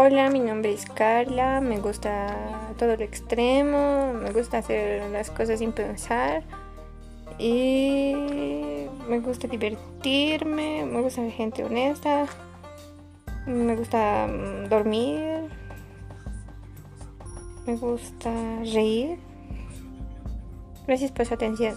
Hola, mi nombre es Carla, me gusta todo lo extremo, me gusta hacer las cosas sin pensar y me gusta divertirme, me gusta ser gente honesta, me gusta mm, dormir, me gusta reír. Gracias por su atención.